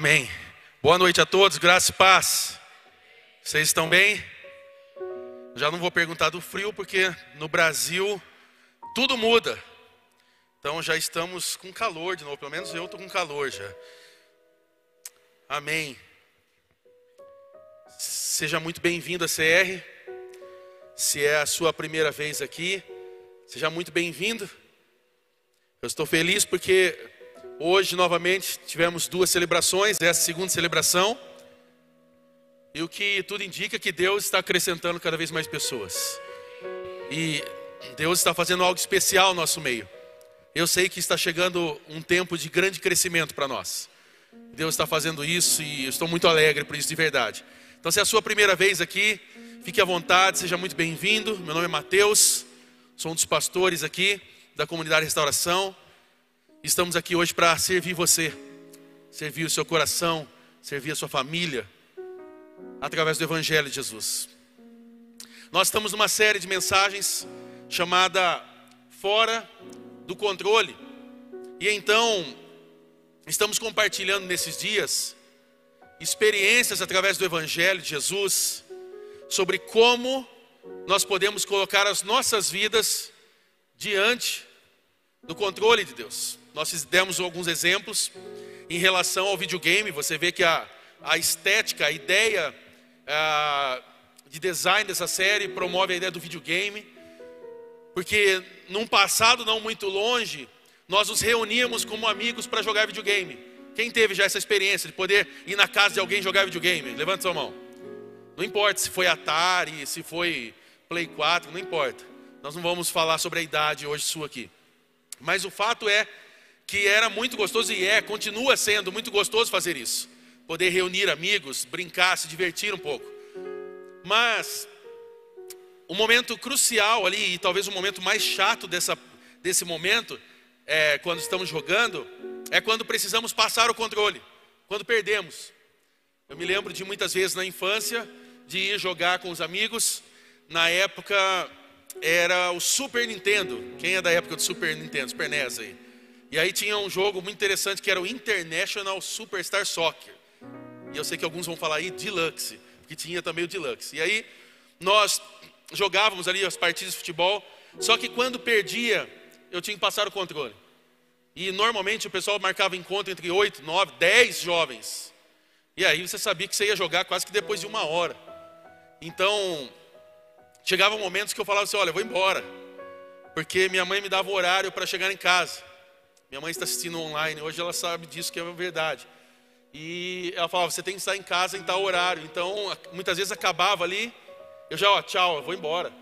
Amém. Boa noite a todos, graça e paz. Vocês estão bem? Já não vou perguntar do frio, porque no Brasil tudo muda. Então já estamos com calor de novo, pelo menos eu estou com calor já. Amém. Seja muito bem-vindo a CR. Se é a sua primeira vez aqui, seja muito bem-vindo. Eu estou feliz porque hoje novamente tivemos duas celebrações, essa é segunda celebração. E o que tudo indica é que Deus está acrescentando cada vez mais pessoas. E Deus está fazendo algo especial no nosso meio. Eu sei que está chegando um tempo de grande crescimento para nós. Deus está fazendo isso e eu estou muito alegre por isso de verdade. Então, se é a sua primeira vez aqui, fique à vontade, seja muito bem-vindo. Meu nome é Mateus, sou um dos pastores aqui da comunidade Restauração. Estamos aqui hoje para servir você, servir o seu coração, servir a sua família, através do Evangelho de Jesus. Nós estamos numa série de mensagens chamada Fora do Controle. E então, estamos compartilhando nesses dias experiências através do Evangelho de Jesus sobre como nós podemos colocar as nossas vidas diante do controle de Deus. Nós demos alguns exemplos em relação ao videogame. Você vê que a, a estética, a ideia a, de design dessa série promove a ideia do videogame, porque num passado não muito longe, nós nos reuníamos como amigos para jogar videogame. Quem teve já essa experiência de poder ir na casa de alguém jogar videogame? Levanta sua mão. Não importa se foi Atari, se foi Play 4, não importa. Nós não vamos falar sobre a idade hoje sua aqui. Mas o fato é que era muito gostoso e é, continua sendo muito gostoso fazer isso. Poder reunir amigos, brincar, se divertir um pouco. Mas o momento crucial ali, e talvez o momento mais chato dessa, desse momento, é, quando estamos jogando, é quando precisamos passar o controle, quando perdemos. Eu me lembro de muitas vezes na infância de ir jogar com os amigos. Na época era o Super Nintendo. Quem é da época do Super Nintendo, Super NES aí? E aí tinha um jogo muito interessante que era o International Superstar Soccer. E eu sei que alguns vão falar aí Deluxe, porque tinha também o Deluxe. E aí nós jogávamos ali as partidas de futebol, só que quando perdia, eu tinha que passar o controle. E normalmente o pessoal marcava encontro entre 8, 9, 10 jovens. E aí você sabia que você ia jogar quase que depois de uma hora. Então, chegavam momentos que eu falava assim: olha, eu vou embora. Porque minha mãe me dava horário para chegar em casa. Minha mãe está assistindo online, hoje ela sabe disso que é verdade. E ela falava: você tem que estar em casa em tal horário. Então, muitas vezes acabava ali, eu já, ó, tchau, eu vou embora.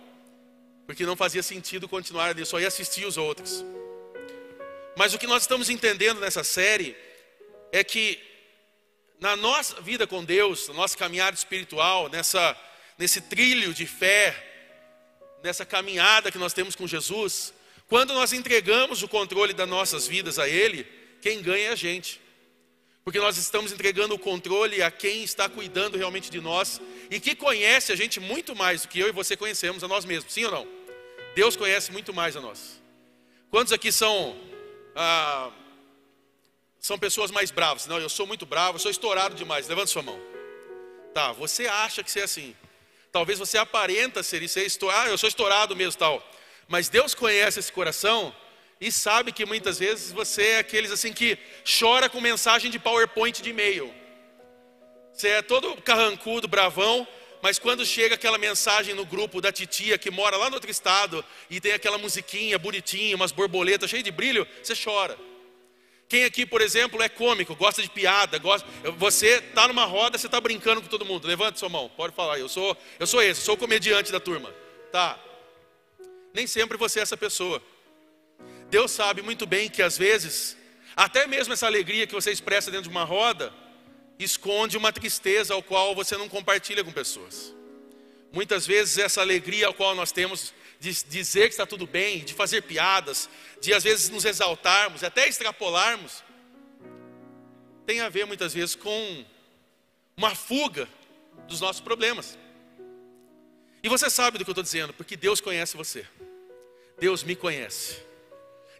Porque não fazia sentido continuar ali, só ia assistir os outros. Mas o que nós estamos entendendo nessa série é que na nossa vida com Deus, na nossa caminhada espiritual, nessa, nesse trilho de fé, nessa caminhada que nós temos com Jesus, quando nós entregamos o controle das nossas vidas a Ele, quem ganha é a gente. Porque nós estamos entregando o controle a quem está cuidando realmente de nós e que conhece a gente muito mais do que eu e você conhecemos a nós mesmos, sim ou não? Deus conhece muito mais a nós. Quantos aqui são ah, são pessoas mais bravas. Não, eu sou muito bravo, eu sou estourado demais. Levanta sua mão. Tá, você acha que você é assim. Talvez você aparenta ser isso, ah, eu sou estourado mesmo, tal. Mas Deus conhece esse coração e sabe que muitas vezes você é aqueles assim que chora com mensagem de PowerPoint de e-mail. Você é todo carrancudo, bravão, mas quando chega aquela mensagem no grupo da titia que mora lá no outro estado e tem aquela musiquinha bonitinha, umas borboletas cheias de brilho, você chora. Quem aqui, por exemplo, é cômico, gosta de piada, gosta, você está numa roda, você está brincando com todo mundo. Levante sua mão, pode falar. Eu sou, eu sou esse, sou o comediante da turma. Tá? Nem sempre você é essa pessoa. Deus sabe muito bem que às vezes, até mesmo essa alegria que você expressa dentro de uma roda, esconde uma tristeza ao qual você não compartilha com pessoas. Muitas vezes essa alegria ao qual nós temos de dizer que está tudo bem, de fazer piadas, de às vezes nos exaltarmos, até extrapolarmos, tem a ver muitas vezes com uma fuga dos nossos problemas. E você sabe do que eu estou dizendo, porque Deus conhece você. Deus me conhece.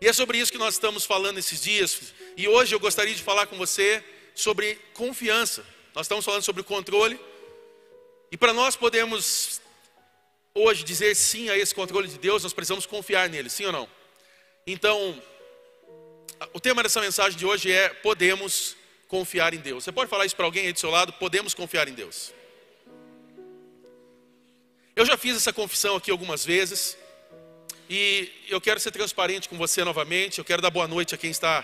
E é sobre isso que nós estamos falando esses dias. E hoje eu gostaria de falar com você sobre confiança. Nós estamos falando sobre controle. E para nós podermos hoje dizer sim a esse controle de Deus, nós precisamos confiar nele, sim ou não? Então, o tema dessa mensagem de hoje é: podemos confiar em Deus. Você pode falar isso para alguém aí do seu lado? Podemos confiar em Deus. Eu já fiz essa confissão aqui algumas vezes. E eu quero ser transparente com você novamente. Eu quero dar boa noite a quem está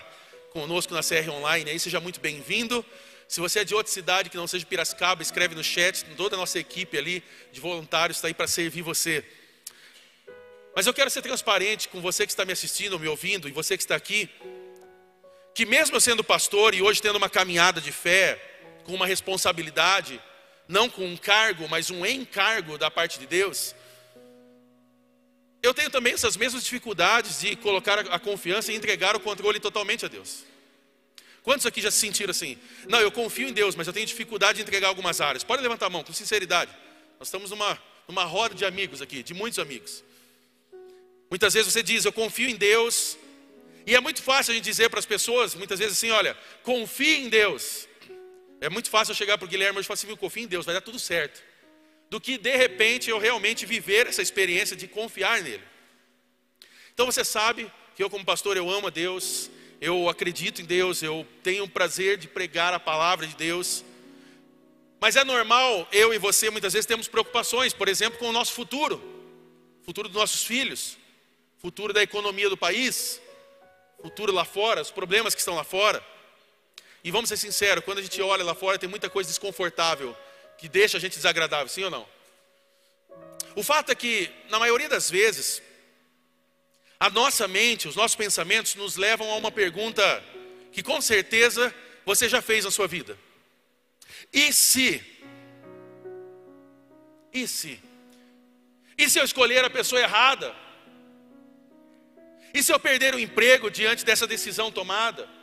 conosco na CR Online. Aí seja muito bem-vindo. Se você é de outra cidade que não seja Piracicaba, escreve no chat. Toda a nossa equipe ali de voluntários está aí para servir você. Mas eu quero ser transparente com você que está me assistindo, me ouvindo, e você que está aqui, que mesmo sendo pastor e hoje tendo uma caminhada de fé, com uma responsabilidade, não com um cargo, mas um encargo da parte de Deus, eu tenho também essas mesmas dificuldades de colocar a confiança e entregar o controle totalmente a Deus. Quantos aqui já se sentiram assim? Não, eu confio em Deus, mas eu tenho dificuldade de entregar algumas áreas. Pode levantar a mão, com sinceridade. Nós estamos numa, numa roda de amigos aqui, de muitos amigos. Muitas vezes você diz, eu confio em Deus, e é muito fácil a gente dizer para as pessoas, muitas vezes assim, olha, confie em Deus. É muito fácil eu chegar para o Guilherme e falar assim, confio em Deus, vai dar tudo certo. Do que de repente eu realmente viver essa experiência de confiar nele. Então você sabe que eu como pastor eu amo a Deus, eu acredito em Deus, eu tenho o prazer de pregar a palavra de Deus. Mas é normal, eu e você muitas vezes temos preocupações, por exemplo, com o nosso futuro, futuro dos nossos filhos, futuro da economia do país, futuro lá fora, os problemas que estão lá fora. E vamos ser sinceros, quando a gente olha lá fora, tem muita coisa desconfortável que deixa a gente desagradável, sim ou não? O fato é que, na maioria das vezes, a nossa mente, os nossos pensamentos nos levam a uma pergunta que com certeza você já fez na sua vida. E se? E se? E se eu escolher a pessoa errada? E se eu perder o emprego diante dessa decisão tomada?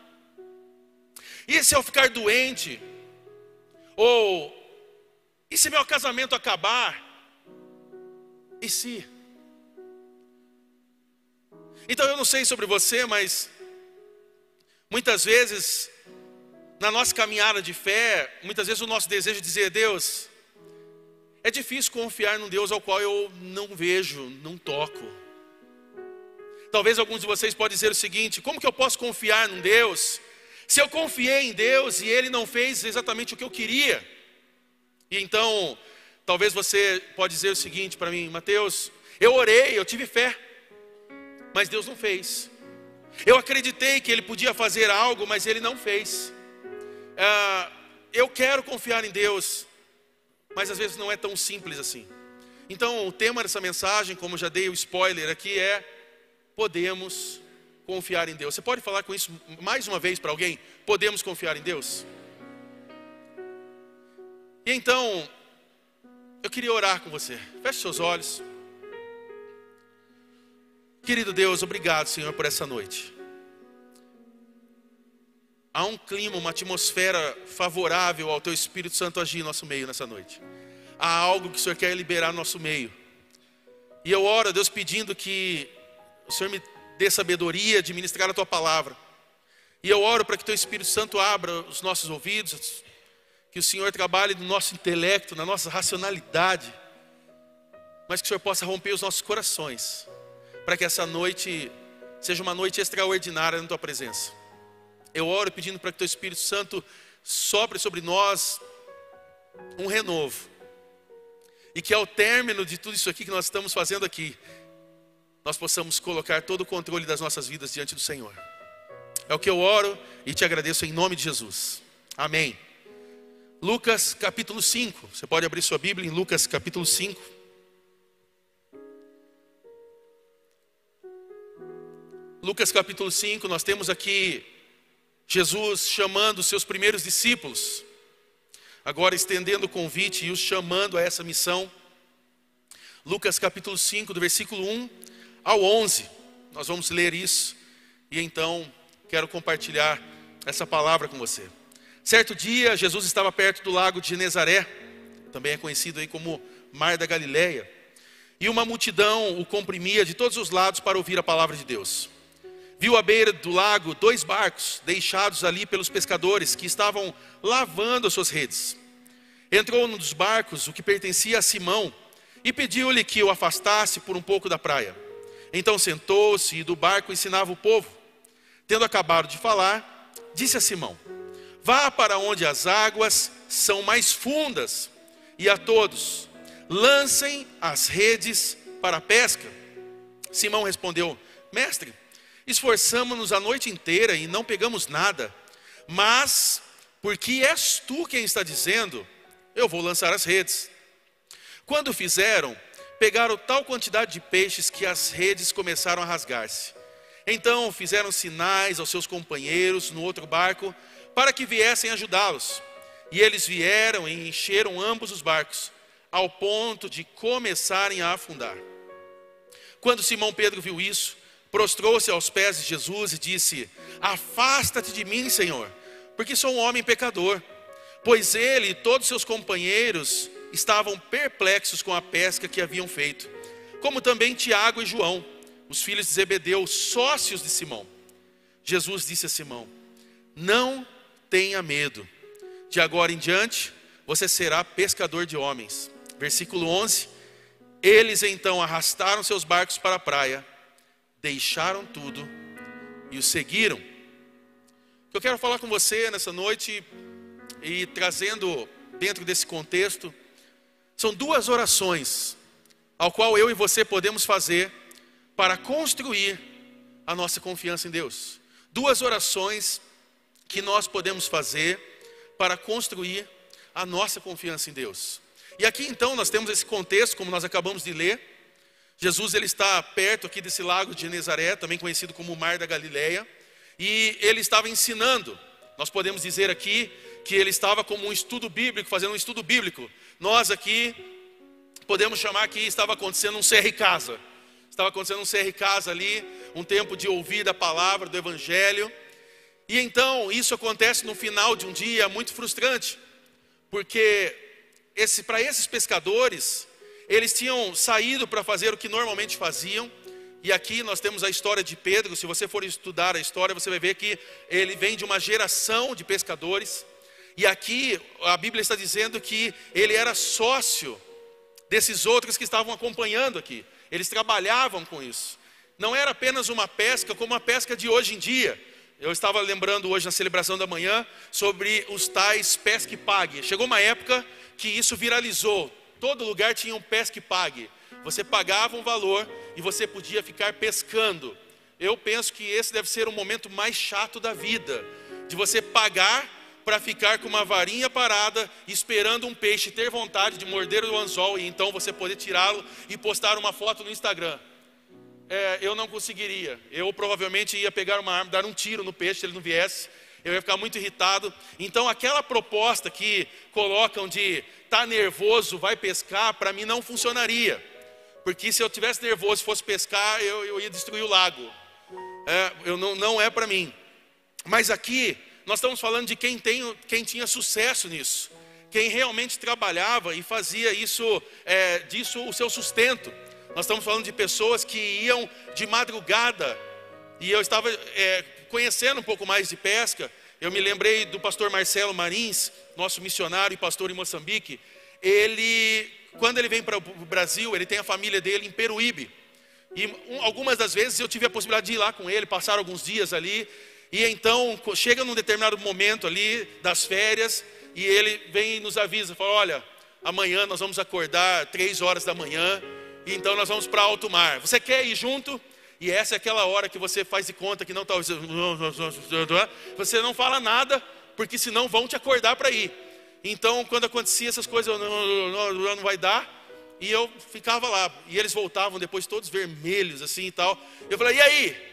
E se eu ficar doente? Ou e se meu casamento acabar? E se? Então eu não sei sobre você, mas muitas vezes na nossa caminhada de fé, muitas vezes o nosso desejo de dizer, Deus, é difícil confiar num Deus ao qual eu não vejo, não toco. Talvez alguns de vocês podem dizer o seguinte: como que eu posso confiar num Deus se eu confiei em Deus e Ele não fez exatamente o que eu queria? E então, talvez você pode dizer o seguinte para mim, Mateus, eu orei, eu tive fé, mas Deus não fez. Eu acreditei que Ele podia fazer algo, mas Ele não fez. Ah, eu quero confiar em Deus, mas às vezes não é tão simples assim. Então, o tema dessa mensagem, como já dei o spoiler aqui, é podemos confiar em Deus. Você pode falar com isso mais uma vez para alguém? Podemos confiar em Deus? E então, eu queria orar com você. Feche seus olhos. Querido Deus, obrigado, Senhor, por essa noite. Há um clima, uma atmosfera favorável ao Teu Espírito Santo agir em nosso meio nessa noite. Há algo que o Senhor quer liberar no nosso meio. E eu oro, Deus, pedindo que o Senhor me dê sabedoria de ministrar a tua palavra. E eu oro para que teu Espírito Santo abra os nossos ouvidos, que o Senhor trabalhe no nosso intelecto, na nossa racionalidade, mas que o Senhor possa romper os nossos corações, para que essa noite seja uma noite extraordinária na tua presença. Eu oro pedindo para que teu Espírito Santo sopre sobre nós um renovo. E que ao término de tudo isso aqui que nós estamos fazendo aqui, nós possamos colocar todo o controle das nossas vidas diante do Senhor. É o que eu oro e te agradeço em nome de Jesus. Amém. Lucas capítulo 5. Você pode abrir sua Bíblia em Lucas capítulo 5. Lucas capítulo 5, nós temos aqui Jesus chamando os seus primeiros discípulos, agora estendendo o convite e os chamando a essa missão. Lucas capítulo 5, do versículo 1 ao 11. Nós vamos ler isso e então quero compartilhar essa palavra com você. Certo dia, Jesus estava perto do lago de Genezaré, também é conhecido aí como Mar da Galileia, e uma multidão o comprimia de todos os lados para ouvir a palavra de Deus. viu à beira do lago dois barcos deixados ali pelos pescadores que estavam lavando as suas redes. Entrou num dos barcos, o que pertencia a Simão, e pediu-lhe que o afastasse por um pouco da praia. Então sentou-se e do barco ensinava o povo. Tendo acabado de falar, disse a Simão: Vá para onde as águas são mais fundas, e a todos lancem as redes para a pesca. Simão respondeu: Mestre, esforçamos-nos a noite inteira e não pegamos nada, mas porque és tu quem está dizendo, eu vou lançar as redes. Quando fizeram, pegaram tal quantidade de peixes que as redes começaram a rasgar-se. Então fizeram sinais aos seus companheiros no outro barco para que viessem ajudá-los. E eles vieram e encheram ambos os barcos, ao ponto de começarem a afundar. Quando Simão Pedro viu isso, prostrou-se aos pés de Jesus e disse: Afasta-te de mim, Senhor, porque sou um homem pecador. Pois ele e todos seus companheiros estavam perplexos com a pesca que haviam feito, como também Tiago e João, os filhos de Zebedeu, sócios de Simão. Jesus disse a Simão: Não tenha medo, de agora em diante você será pescador de homens. Versículo 11: Eles então arrastaram seus barcos para a praia, deixaram tudo e o seguiram. Eu quero falar com você nessa noite e trazendo dentro desse contexto são duas orações ao qual eu e você podemos fazer para construir a nossa confiança em Deus. Duas orações que nós podemos fazer para construir a nossa confiança em Deus. E aqui então nós temos esse contexto, como nós acabamos de ler. Jesus ele está perto aqui desse lago de Genezaré, também conhecido como Mar da Galileia, e ele estava ensinando. Nós podemos dizer aqui que ele estava como um estudo bíblico, fazendo um estudo bíblico. Nós aqui podemos chamar que estava acontecendo um CR Casa. Estava acontecendo um CR Casa ali, um tempo de ouvir a palavra do evangelho. E então isso acontece no final de um dia muito frustrante, porque esse, para esses pescadores, eles tinham saído para fazer o que normalmente faziam, e aqui nós temos a história de Pedro. Se você for estudar a história, você vai ver que ele vem de uma geração de pescadores. E aqui a Bíblia está dizendo que ele era sócio desses outros que estavam acompanhando aqui. Eles trabalhavam com isso. Não era apenas uma pesca como a pesca de hoje em dia. Eu estava lembrando hoje na celebração da manhã sobre os tais pesque pague. Chegou uma época que isso viralizou. Todo lugar tinha um pesque pague. Você pagava um valor e você podia ficar pescando. Eu penso que esse deve ser o momento mais chato da vida, de você pagar para ficar com uma varinha parada, esperando um peixe ter vontade de morder o anzol e então você poder tirá-lo e postar uma foto no Instagram. É, eu não conseguiria. Eu provavelmente ia pegar uma arma, dar um tiro no peixe se ele não viesse. Eu ia ficar muito irritado. Então, aquela proposta que colocam de tá nervoso, vai pescar, para mim não funcionaria. Porque se eu tivesse nervoso e fosse pescar, eu, eu ia destruir o lago. É, eu não, não é para mim. Mas aqui nós estamos falando de quem, tem, quem tinha sucesso nisso, quem realmente trabalhava e fazia isso, é, disso o seu sustento. Nós estamos falando de pessoas que iam de madrugada, e eu estava é, conhecendo um pouco mais de pesca. Eu me lembrei do pastor Marcelo Marins, nosso missionário e pastor em Moçambique. Ele, quando ele vem para o Brasil, ele tem a família dele em Peruíbe. E um, algumas das vezes eu tive a possibilidade de ir lá com ele, passar alguns dias ali. E então chega num determinado momento ali das férias e ele vem e nos avisa, fala: olha, amanhã nós vamos acordar três horas da manhã e então nós vamos para alto mar. Você quer ir junto? E essa é aquela hora que você faz de conta que não está. Você não fala nada, porque senão vão te acordar para ir. Então, quando acontecia essas coisas, não, não, não vai dar. E eu ficava lá. E eles voltavam depois todos vermelhos assim e tal. Eu falei, e aí?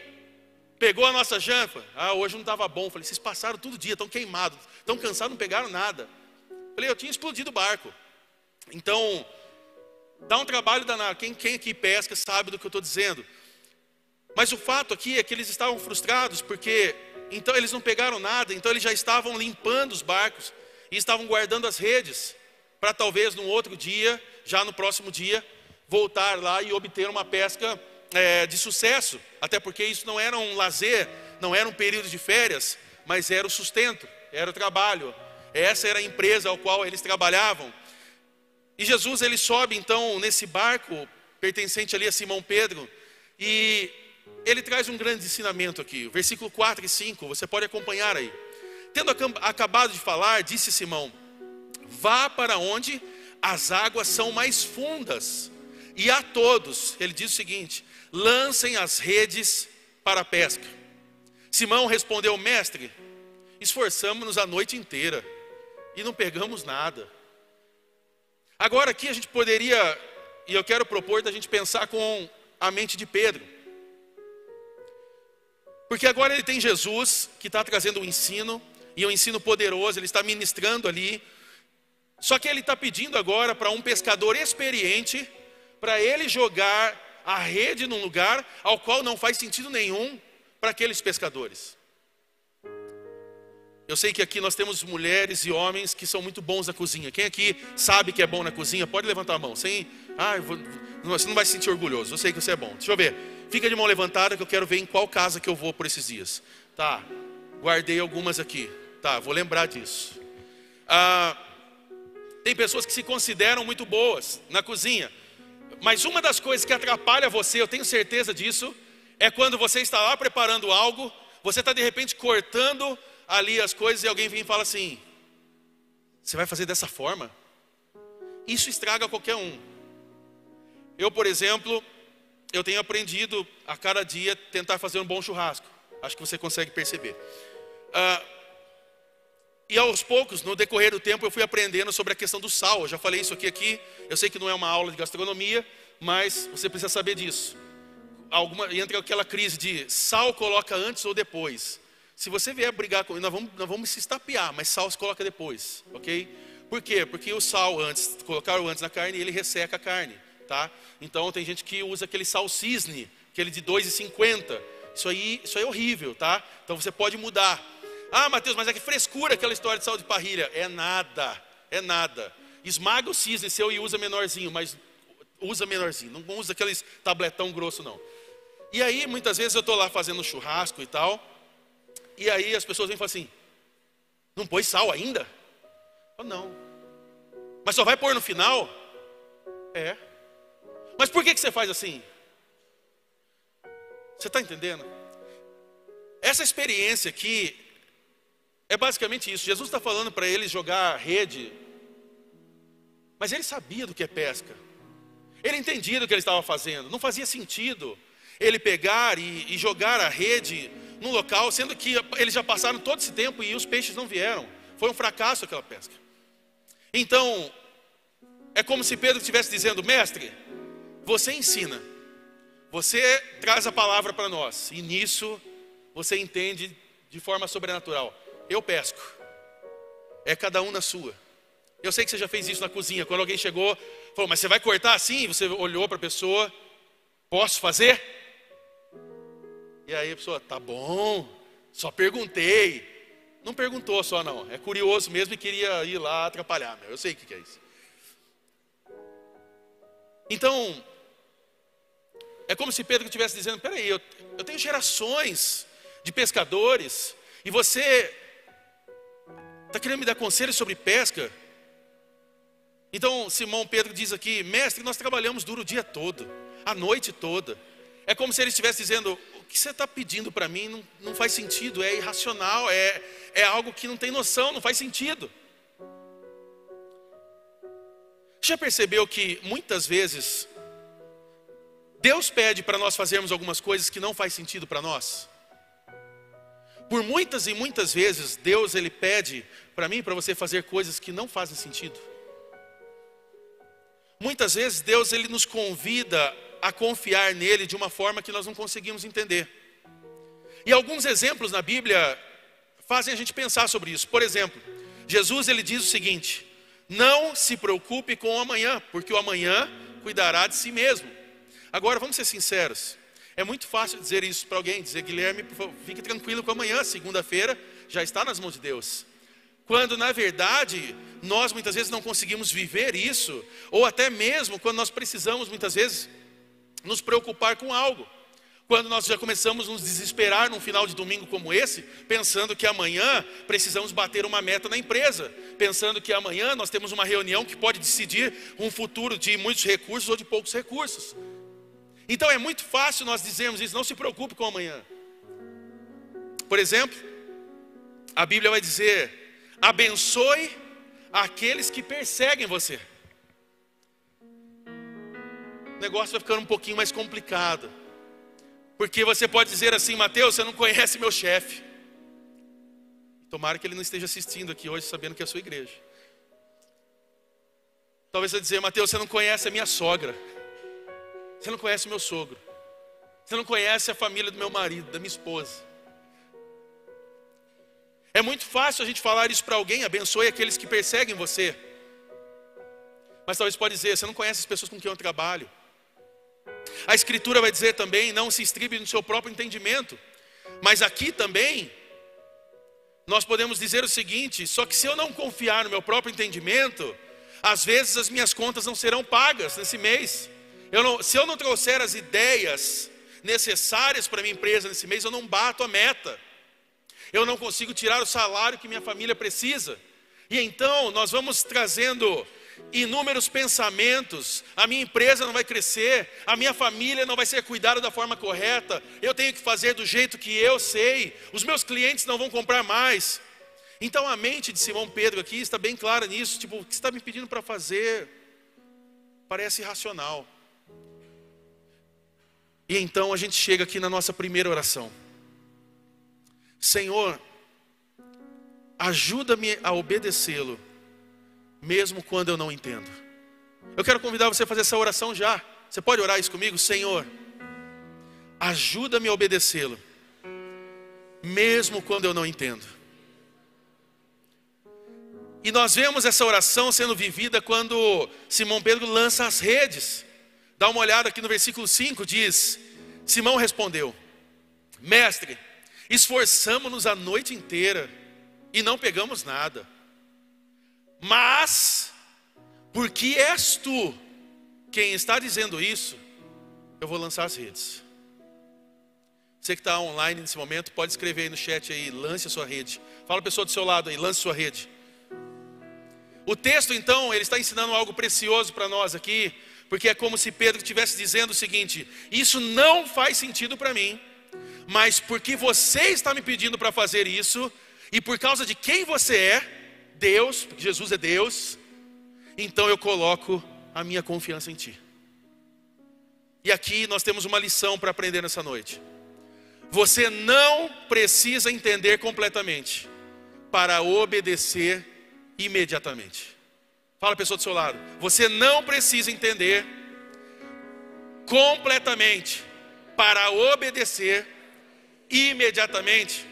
Pegou a nossa janta. Ah, hoje não estava bom. Falei, vocês passaram todo dia, estão queimados, estão cansados, não pegaram nada. Falei, eu tinha explodido o barco. Então, dá um trabalho danado. Quem, quem aqui pesca sabe do que eu estou dizendo. Mas o fato aqui é que eles estavam frustrados porque então eles não pegaram nada, então eles já estavam limpando os barcos e estavam guardando as redes para talvez no outro dia, já no próximo dia, voltar lá e obter uma pesca é, de sucesso, até porque isso não era um lazer, não era um período de férias, mas era o sustento, era o trabalho. Essa era a empresa ao qual eles trabalhavam. E Jesus ele sobe então nesse barco pertencente ali a Simão Pedro e ele traz um grande ensinamento aqui. Versículo 4 e 5, você pode acompanhar aí. Tendo acabado de falar, disse Simão: Vá para onde as águas são mais fundas, e a todos, ele diz o seguinte: lancem as redes para a pesca. Simão respondeu: Mestre, esforçamos-nos a noite inteira e não pegamos nada. Agora aqui a gente poderia, e eu quero propor da gente pensar com a mente de Pedro. Porque agora ele tem Jesus que está trazendo o um ensino, e um ensino poderoso, ele está ministrando ali. Só que ele está pedindo agora para um pescador experiente, para ele jogar a rede num lugar ao qual não faz sentido nenhum para aqueles pescadores. Eu sei que aqui nós temos mulheres e homens que são muito bons na cozinha. Quem aqui sabe que é bom na cozinha, pode levantar a mão. Sem, ah, vou, você não vai se sentir orgulhoso. Eu sei que você é bom. Deixa eu ver. Fica de mão levantada que eu quero ver em qual casa que eu vou por esses dias. Tá, guardei algumas aqui. Tá, vou lembrar disso. Ah, tem pessoas que se consideram muito boas na cozinha. Mas uma das coisas que atrapalha você, eu tenho certeza disso, é quando você está lá preparando algo, você está de repente cortando ali as coisas e alguém vem e fala assim: Você vai fazer dessa forma? Isso estraga qualquer um. Eu, por exemplo, eu tenho aprendido a cada dia tentar fazer um bom churrasco. Acho que você consegue perceber. Ah, e aos poucos, no decorrer do tempo, eu fui aprendendo sobre a questão do sal. Eu já falei isso aqui aqui. Eu sei que não é uma aula de gastronomia, mas você precisa saber disso. Alguma, entra aquela crise de sal coloca antes ou depois. Se você vier brigar com nós vamos, nós vamos se estapear, mas sal se coloca depois, ok? Por quê? Porque o sal antes, colocar o antes na carne, ele resseca a carne tá? Então tem gente que usa aquele sal cisne, aquele de 2,50. Isso aí, isso aí é horrível, tá? Então você pode mudar. Ah, Mateus, mas é que frescura aquela história de sal de parrilha. É nada, é nada. Esmaga o cisne seu e usa menorzinho, mas usa menorzinho, não usa aqueles tabletão grosso não. E aí muitas vezes eu estou lá fazendo churrasco e tal, e aí as pessoas vêm e falam assim: não pôs sal ainda? Eu, não. Mas só vai pôr no final? É. Mas por que, que você faz assim? Você está entendendo? Essa experiência aqui é basicamente isso. Jesus está falando para eles jogar rede, mas ele sabia do que é pesca. Ele entendia do que ele estava fazendo. Não fazia sentido ele pegar e, e jogar a rede num local, sendo que eles já passaram todo esse tempo e os peixes não vieram. Foi um fracasso aquela pesca. Então, é como se Pedro estivesse dizendo: Mestre, você ensina, você traz a palavra para nós, e nisso você entende de forma sobrenatural. Eu pesco, é cada um na sua. Eu sei que você já fez isso na cozinha, quando alguém chegou, falou, mas você vai cortar assim? Você olhou para a pessoa, posso fazer? E aí a pessoa, tá bom, só perguntei. Não perguntou só não, é curioso mesmo e queria ir lá atrapalhar. Eu sei o que é isso. Então, é como se Pedro estivesse dizendo: peraí, eu, eu tenho gerações de pescadores, e você está querendo me dar conselhos sobre pesca? Então, Simão Pedro diz aqui: mestre, nós trabalhamos duro o dia todo, a noite toda. É como se ele estivesse dizendo: o que você está pedindo para mim não, não faz sentido, é irracional, é, é algo que não tem noção, não faz sentido. Já percebeu que muitas vezes Deus pede para nós fazermos algumas coisas que não faz sentido para nós. Por muitas e muitas vezes Deus ele pede para mim para você fazer coisas que não fazem sentido. Muitas vezes Deus ele nos convida a confiar nele de uma forma que nós não conseguimos entender. E alguns exemplos na Bíblia fazem a gente pensar sobre isso. Por exemplo, Jesus ele diz o seguinte: Não se preocupe com o amanhã, porque o amanhã cuidará de si mesmo. Agora, vamos ser sinceros. É muito fácil dizer isso para alguém, dizer, Guilherme, fique tranquilo com amanhã, segunda-feira, já está nas mãos de Deus. Quando, na verdade, nós muitas vezes não conseguimos viver isso, ou até mesmo quando nós precisamos, muitas vezes, nos preocupar com algo. Quando nós já começamos a nos desesperar num final de domingo como esse, pensando que amanhã precisamos bater uma meta na empresa, pensando que amanhã nós temos uma reunião que pode decidir um futuro de muitos recursos ou de poucos recursos. Então é muito fácil nós dizermos isso, não se preocupe com amanhã. Por exemplo, a Bíblia vai dizer: abençoe aqueles que perseguem você. O negócio vai ficando um pouquinho mais complicado. Porque você pode dizer assim, Mateus, você não conhece meu chefe. Tomara que ele não esteja assistindo aqui hoje sabendo que é a sua igreja. Talvez você dizer, Mateus, você não conhece a minha sogra. Você não conhece meu sogro. Você não conhece a família do meu marido, da minha esposa. É muito fácil a gente falar isso para alguém, abençoe aqueles que perseguem você. Mas talvez pode dizer, você não conhece as pessoas com quem eu trabalho. A Escritura vai dizer também: não se estribe no seu próprio entendimento. Mas aqui também, nós podemos dizer o seguinte: só que se eu não confiar no meu próprio entendimento, às vezes as minhas contas não serão pagas nesse mês. Eu não, se eu não trouxer as ideias necessárias para minha empresa nesse mês, eu não bato a meta. Eu não consigo tirar o salário que minha família precisa. E então nós vamos trazendo inúmeros pensamentos, a minha empresa não vai crescer, a minha família não vai ser cuidada da forma correta, eu tenho que fazer do jeito que eu sei, os meus clientes não vão comprar mais. Então a mente de Simão Pedro aqui está bem clara nisso, tipo, o que você está me pedindo para fazer? Parece irracional. E então a gente chega aqui na nossa primeira oração. Senhor, ajuda-me a obedecê-lo mesmo quando eu não entendo. Eu quero convidar você a fazer essa oração já. Você pode orar isso comigo? Senhor, ajuda-me a obedecê-lo, mesmo quando eu não entendo. E nós vemos essa oração sendo vivida quando Simão Pedro lança as redes. Dá uma olhada aqui no versículo 5, diz: Simão respondeu: Mestre, esforçamos-nos a noite inteira e não pegamos nada. Mas, porque és tu quem está dizendo isso, eu vou lançar as redes. Você que está online nesse momento, pode escrever aí no chat aí, lance a sua rede. Fala a pessoa do seu lado aí, lance a sua rede. O texto, então, ele está ensinando algo precioso para nós aqui, porque é como se Pedro estivesse dizendo o seguinte: Isso não faz sentido para mim, mas porque você está me pedindo para fazer isso, e por causa de quem você é, Deus, porque Jesus é Deus, então eu coloco a minha confiança em Ti. E aqui nós temos uma lição para aprender nessa noite. Você não precisa entender completamente para obedecer imediatamente. Fala a pessoa do seu lado. Você não precisa entender completamente para obedecer imediatamente.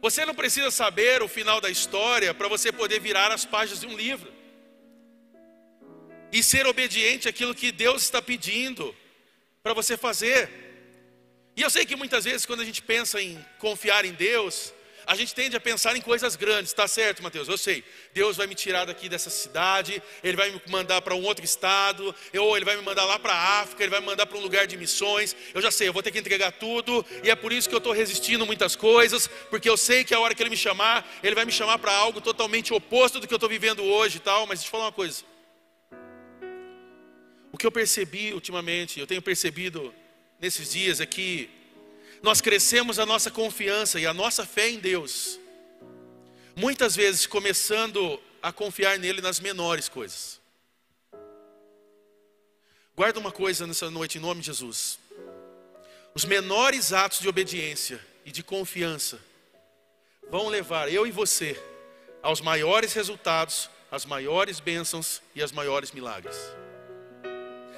Você não precisa saber o final da história para você poder virar as páginas de um livro e ser obediente àquilo que Deus está pedindo para você fazer. E eu sei que muitas vezes, quando a gente pensa em confiar em Deus, a gente tende a pensar em coisas grandes, tá certo, Mateus? Eu sei. Deus vai me tirar daqui dessa cidade, Ele vai me mandar para um outro estado, ou Ele vai me mandar lá para a África, Ele vai me mandar para um lugar de missões. Eu já sei, eu vou ter que entregar tudo, e é por isso que eu estou resistindo muitas coisas, porque eu sei que a hora que Ele me chamar, Ele vai me chamar para algo totalmente oposto do que eu estou vivendo hoje e tal. Mas deixa eu falar uma coisa. O que eu percebi ultimamente, eu tenho percebido nesses dias é que nós crescemos a nossa confiança e a nossa fé em Deus, muitas vezes começando a confiar nele nas menores coisas. Guarda uma coisa nessa noite, em nome de Jesus. Os menores atos de obediência e de confiança vão levar eu e você aos maiores resultados, às maiores bênçãos e aos maiores milagres.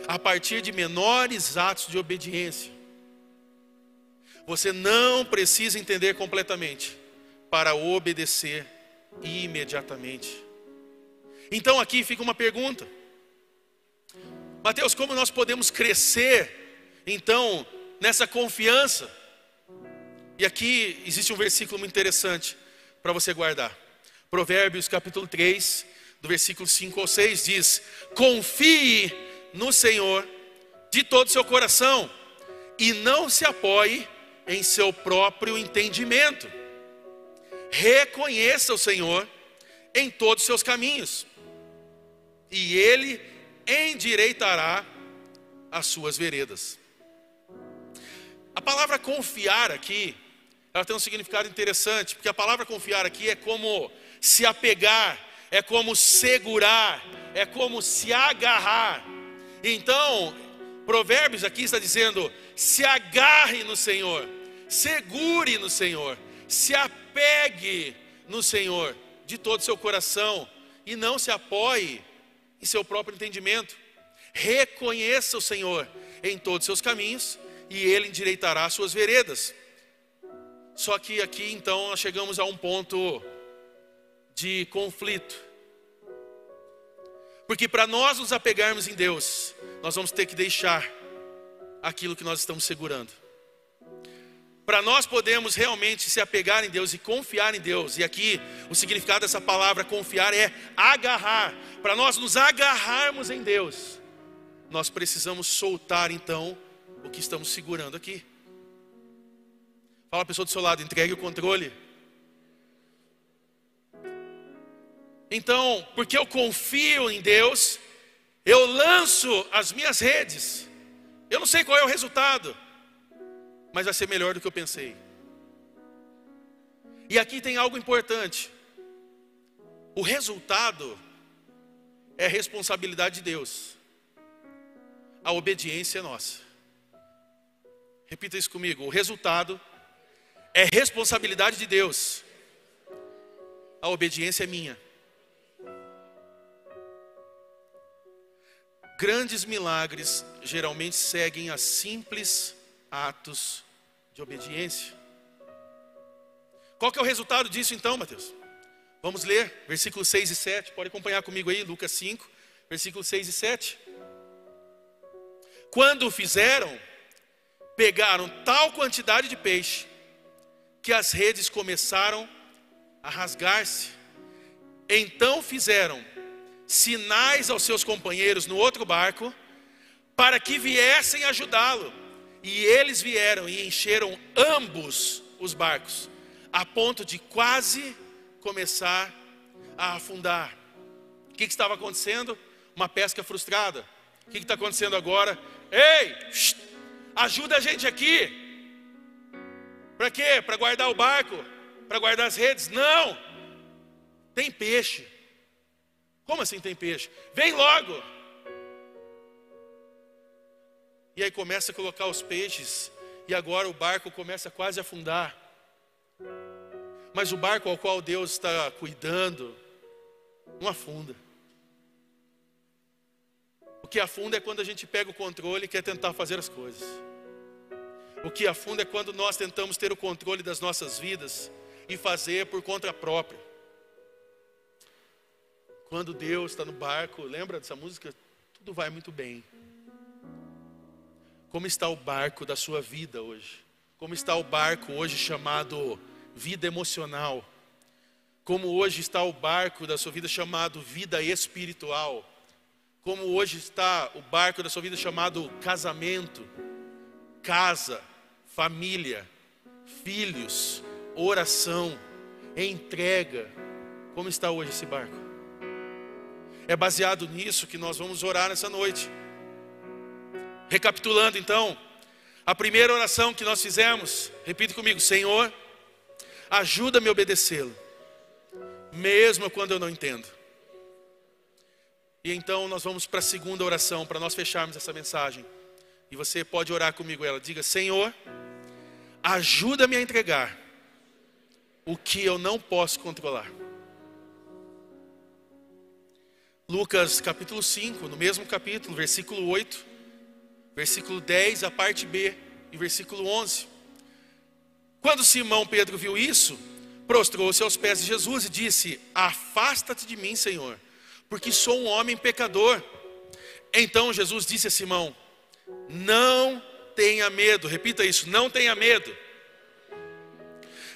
A partir de menores atos de obediência, você não precisa entender completamente para obedecer imediatamente. Então aqui fica uma pergunta. Mateus, como nós podemos crescer então nessa confiança? E aqui existe um versículo muito interessante para você guardar. Provérbios capítulo 3, do versículo 5 ao 6 diz: Confie no Senhor de todo o seu coração e não se apoie em seu próprio entendimento. Reconheça o Senhor em todos os seus caminhos, e Ele endireitará as suas veredas. A palavra confiar aqui, ela tem um significado interessante, porque a palavra confiar aqui é como se apegar, é como segurar, é como se agarrar. Então, Provérbios aqui está dizendo: se agarre no Senhor, segure no Senhor, se apegue no Senhor de todo o seu coração e não se apoie em seu próprio entendimento. Reconheça o Senhor em todos os seus caminhos e ele endireitará as suas veredas. Só que aqui então nós chegamos a um ponto de conflito. Porque para nós nos apegarmos em Deus, nós vamos ter que deixar aquilo que nós estamos segurando. Para nós podermos realmente se apegar em Deus e confiar em Deus, e aqui o significado dessa palavra confiar é agarrar. Para nós nos agarrarmos em Deus, nós precisamos soltar então o que estamos segurando aqui. Fala a pessoa do seu lado, entregue o controle. Então, porque eu confio em Deus, eu lanço as minhas redes. Eu não sei qual é o resultado, mas vai ser melhor do que eu pensei. E aqui tem algo importante. O resultado é responsabilidade de Deus. A obediência é nossa. Repita isso comigo. O resultado é responsabilidade de Deus. A obediência é minha. Grandes milagres geralmente seguem a simples atos de obediência. Qual que é o resultado disso então, Mateus? Vamos ler versículos 6 e 7. Pode acompanhar comigo aí, Lucas 5, versículos 6 e 7. Quando fizeram, pegaram tal quantidade de peixe que as redes começaram a rasgar-se. Então fizeram sinais aos seus companheiros no outro barco para que viessem ajudá-lo. E eles vieram e encheram ambos os barcos, a ponto de quase começar a afundar. O que, que estava acontecendo? Uma pesca frustrada. O que está acontecendo agora? Ei, ajuda a gente aqui. Para quê? Para guardar o barco? Para guardar as redes? Não. Tem peixe. Como assim tem peixe? Vem logo. E aí começa a colocar os peixes, e agora o barco começa quase a afundar. Mas o barco ao qual Deus está cuidando, não afunda. O que afunda é quando a gente pega o controle e quer tentar fazer as coisas. O que afunda é quando nós tentamos ter o controle das nossas vidas e fazer por conta própria. Quando Deus está no barco, lembra dessa música? Tudo vai muito bem. Como está o barco da sua vida hoje? Como está o barco hoje chamado vida emocional? Como hoje está o barco da sua vida chamado vida espiritual? como hoje está o barco da sua vida chamado casamento, casa, família, filhos, oração, entrega. Como está hoje esse barco? É baseado nisso que nós vamos orar nessa noite. Recapitulando então, a primeira oração que nós fizemos, repita comigo: Senhor, ajuda-me a obedecê-lo, mesmo quando eu não entendo. E então nós vamos para a segunda oração, para nós fecharmos essa mensagem. E você pode orar comigo ela. Diga: Senhor, ajuda-me a entregar o que eu não posso controlar. Lucas capítulo 5, no mesmo capítulo, versículo 8, versículo 10, a parte B, e versículo 11. Quando Simão Pedro viu isso, prostrou-se aos pés de Jesus e disse: Afasta-te de mim, Senhor porque sou um homem pecador. Então Jesus disse a Simão: Não tenha medo, repita isso, não tenha medo.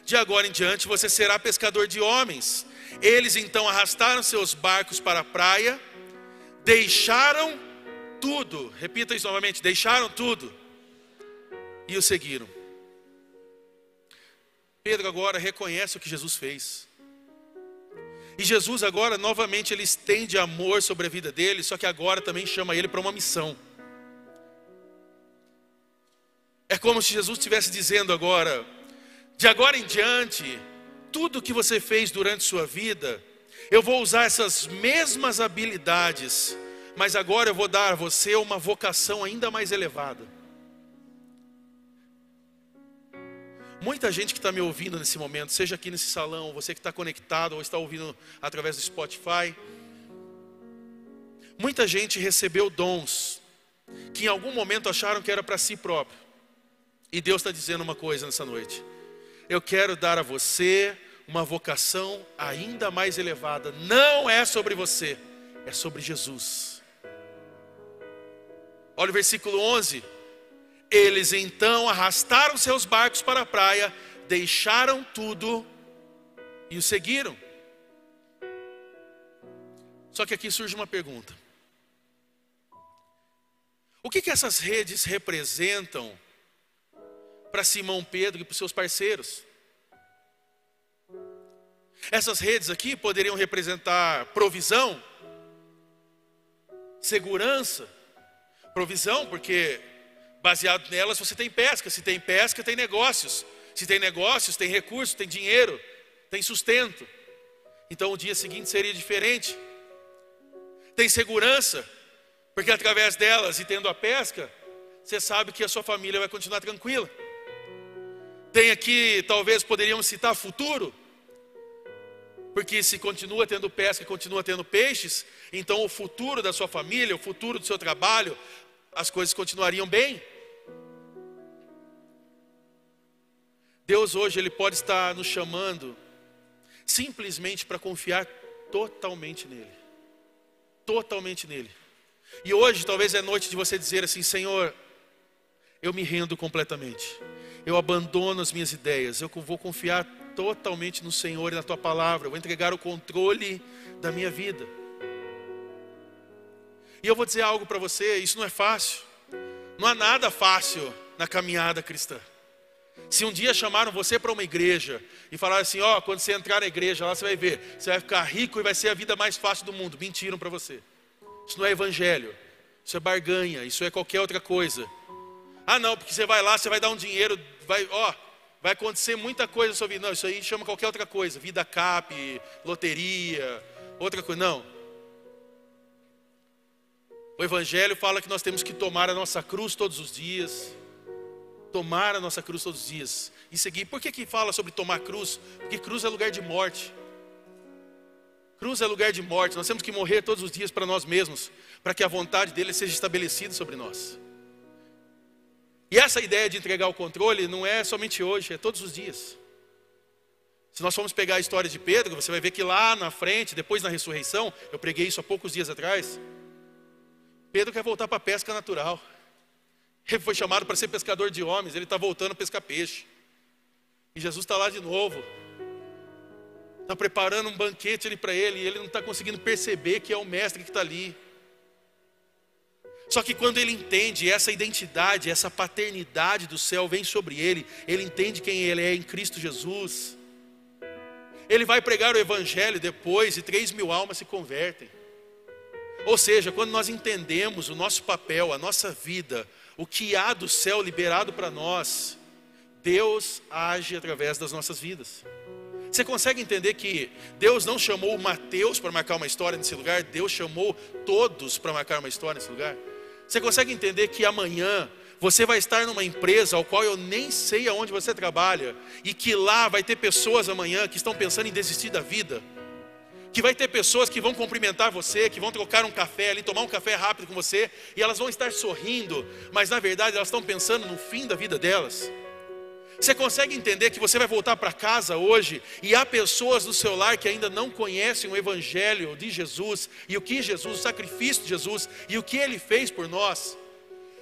De agora em diante você será pescador de homens. Eles então arrastaram seus barcos para a praia, deixaram tudo, repita isso novamente, deixaram tudo e o seguiram. Pedro agora reconhece o que Jesus fez. E Jesus agora novamente ele estende amor sobre a vida dele, só que agora também chama ele para uma missão. É como se Jesus estivesse dizendo agora: de agora em diante, tudo que você fez durante sua vida, eu vou usar essas mesmas habilidades, mas agora eu vou dar a você uma vocação ainda mais elevada. Muita gente que está me ouvindo nesse momento, seja aqui nesse salão, você que está conectado ou está ouvindo através do Spotify, muita gente recebeu dons que em algum momento acharam que era para si próprio. E Deus está dizendo uma coisa nessa noite: eu quero dar a você uma vocação ainda mais elevada. Não é sobre você, é sobre Jesus. Olha o versículo 11. Eles então arrastaram seus barcos para a praia, deixaram tudo e o seguiram. Só que aqui surge uma pergunta: o que, que essas redes representam para Simão Pedro e para os seus parceiros? Essas redes aqui poderiam representar provisão, segurança, provisão, porque Baseado nelas, você tem pesca. Se tem pesca, tem negócios. Se tem negócios, tem recursos, tem dinheiro, tem sustento. Então o dia seguinte seria diferente. Tem segurança, porque através delas e tendo a pesca, você sabe que a sua família vai continuar tranquila. Tem aqui, talvez poderíamos citar futuro, porque se continua tendo pesca e continua tendo peixes, então o futuro da sua família, o futuro do seu trabalho, as coisas continuariam bem. Deus hoje ele pode estar nos chamando simplesmente para confiar totalmente nele. Totalmente nele. E hoje talvez é noite de você dizer assim, Senhor, eu me rendo completamente. Eu abandono as minhas ideias. Eu vou confiar totalmente no Senhor e na tua palavra. Eu vou entregar o controle da minha vida. E eu vou dizer algo para você, isso não é fácil. Não há nada fácil na caminhada cristã. Se um dia chamaram você para uma igreja e falaram assim: Ó, oh, quando você entrar na igreja lá, você vai ver, você vai ficar rico e vai ser a vida mais fácil do mundo. Mentiram para você. Isso não é evangelho, isso é barganha, isso é qualquer outra coisa. Ah, não, porque você vai lá, você vai dar um dinheiro, vai, ó, vai acontecer muita coisa vida. Não, isso aí chama qualquer outra coisa, vida cap, loteria, outra coisa. Não. O Evangelho fala que nós temos que tomar a nossa cruz todos os dias. Tomar a nossa cruz todos os dias. E seguir. Por que, que fala sobre tomar cruz? Porque cruz é lugar de morte. Cruz é lugar de morte. Nós temos que morrer todos os dias para nós mesmos, para que a vontade dele seja estabelecida sobre nós. E essa ideia de entregar o controle não é somente hoje, é todos os dias. Se nós formos pegar a história de Pedro, você vai ver que lá na frente, depois da ressurreição, eu preguei isso há poucos dias atrás. Pedro quer voltar para a pesca natural. Ele foi chamado para ser pescador de homens, ele está voltando a pescar peixe. E Jesus está lá de novo. Está preparando um banquete ali para ele, e ele não está conseguindo perceber que é o mestre que está ali. Só que quando ele entende essa identidade, essa paternidade do céu vem sobre ele, ele entende quem ele é em Cristo Jesus. Ele vai pregar o Evangelho depois e três mil almas se convertem. Ou seja, quando nós entendemos o nosso papel, a nossa vida, o que há do céu liberado para nós, Deus age através das nossas vidas. Você consegue entender que Deus não chamou Mateus para marcar uma história nesse lugar, Deus chamou todos para marcar uma história nesse lugar? Você consegue entender que amanhã você vai estar numa empresa ao qual eu nem sei aonde você trabalha, e que lá vai ter pessoas amanhã que estão pensando em desistir da vida? que vai ter pessoas que vão cumprimentar você, que vão trocar um café ali, tomar um café rápido com você, e elas vão estar sorrindo, mas na verdade elas estão pensando no fim da vida delas. Você consegue entender que você vai voltar para casa hoje e há pessoas no seu lar que ainda não conhecem o Evangelho de Jesus e o que Jesus, o sacrifício de Jesus e o que ele fez por nós?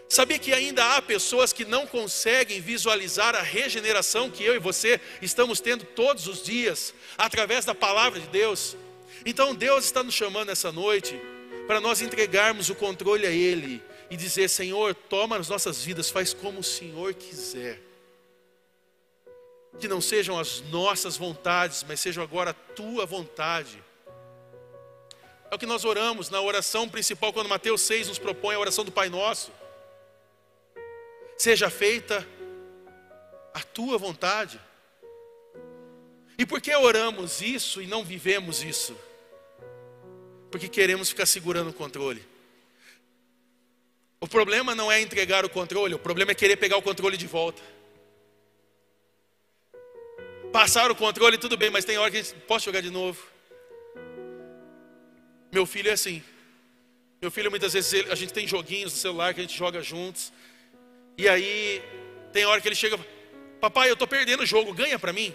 Sabia que ainda há pessoas que não conseguem visualizar a regeneração que eu e você estamos tendo todos os dias através da palavra de Deus? Então Deus está nos chamando essa noite para nós entregarmos o controle a Ele e dizer: Senhor, toma as nossas vidas, faz como o Senhor quiser. Que não sejam as nossas vontades, mas seja agora a tua vontade. É o que nós oramos na oração principal, quando Mateus 6 nos propõe a oração do Pai Nosso. Seja feita a tua vontade. E por que oramos isso e não vivemos isso? Porque queremos ficar segurando o controle. O problema não é entregar o controle, o problema é querer pegar o controle de volta. Passar o controle, tudo bem, mas tem hora que a gente pode jogar de novo. Meu filho é assim. Meu filho, muitas vezes, a gente tem joguinhos no celular que a gente joga juntos. E aí, tem hora que ele chega, papai, eu estou perdendo o jogo, ganha para mim.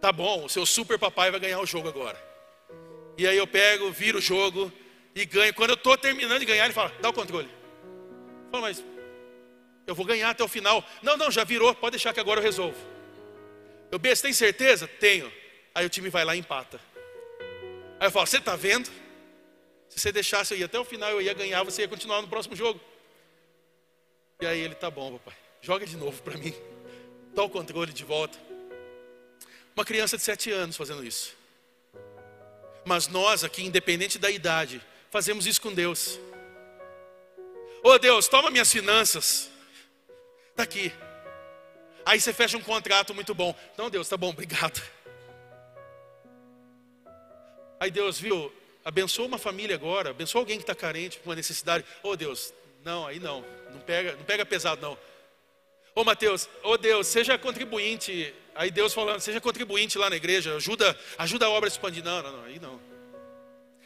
Tá bom, o seu super papai vai ganhar o jogo agora. E aí eu pego, viro o jogo e ganho. Quando eu estou terminando de ganhar, ele fala, dá o controle. Eu falo, mas eu vou ganhar até o final. Não, não, já virou, pode deixar que agora eu resolvo. Eu, B, você tem certeza? Tenho. Aí o time vai lá e empata. Aí eu falo, você está vendo? Se você deixasse eu ir até o final, eu ia ganhar, você ia continuar no próximo jogo. E aí ele, tá bom, papai, joga de novo para mim. Dá o controle de volta. Uma criança de sete anos fazendo isso. Mas nós aqui, independente da idade, fazemos isso com Deus. Ô oh, Deus, toma minhas finanças. Está aqui. Aí você fecha um contrato muito bom. Não, Deus, tá bom, obrigado. Aí Deus viu, abençoa uma família agora, abençoa alguém que está carente, com uma necessidade. Ô oh, Deus, não, aí não, não pega, não pega pesado não. Ô oh, Mateus, ô oh, Deus, seja contribuinte. Aí Deus falando, seja contribuinte lá na igreja, ajuda, ajuda a obra a expandir. Não, não, não, aí não.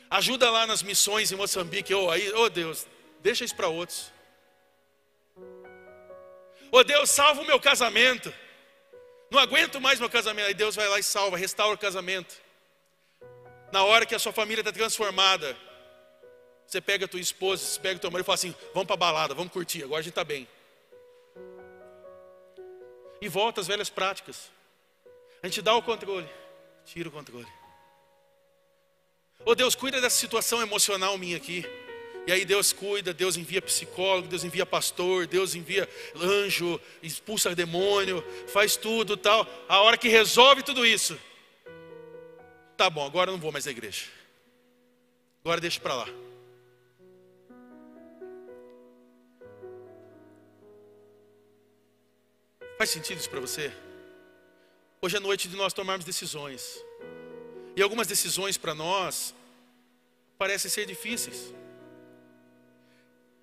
Ajuda lá nas missões em Moçambique. Ô, aí, ô Deus, deixa isso para outros. Ô Deus, salva o meu casamento. Não aguento mais meu casamento. Aí Deus vai lá e salva, restaura o casamento na hora que a sua família está transformada, você pega a tua esposa, você pega o teu marido e fala assim: vamos para a balada, vamos curtir, agora a gente está bem. E volta às velhas práticas. A gente dá o controle, tira o controle. Oh Deus, cuida dessa situação emocional minha aqui. E aí Deus cuida, Deus envia psicólogo, Deus envia pastor, Deus envia anjo, expulsa demônio, faz tudo tal. A hora que resolve tudo isso, Tá bom, agora eu não vou mais à igreja. Agora deixa para lá. Faz sentido isso para você? Hoje é noite de nós tomarmos decisões. E algumas decisões para nós parecem ser difíceis.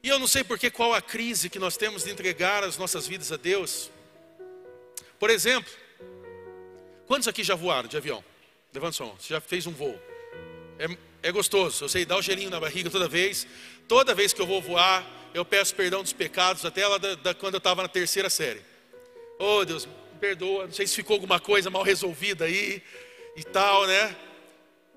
E eu não sei porque qual a crise que nós temos de entregar as nossas vidas a Deus. Por exemplo, quantos aqui já voaram de avião? Levanta mão. Você já fez um voo. É, é gostoso. Eu sei dar o gelinho na barriga toda vez. Toda vez que eu vou voar, eu peço perdão dos pecados, até lá da, da quando eu estava na terceira série. Oh Deus, me perdoa. Não sei se ficou alguma coisa mal resolvida aí e tal, né?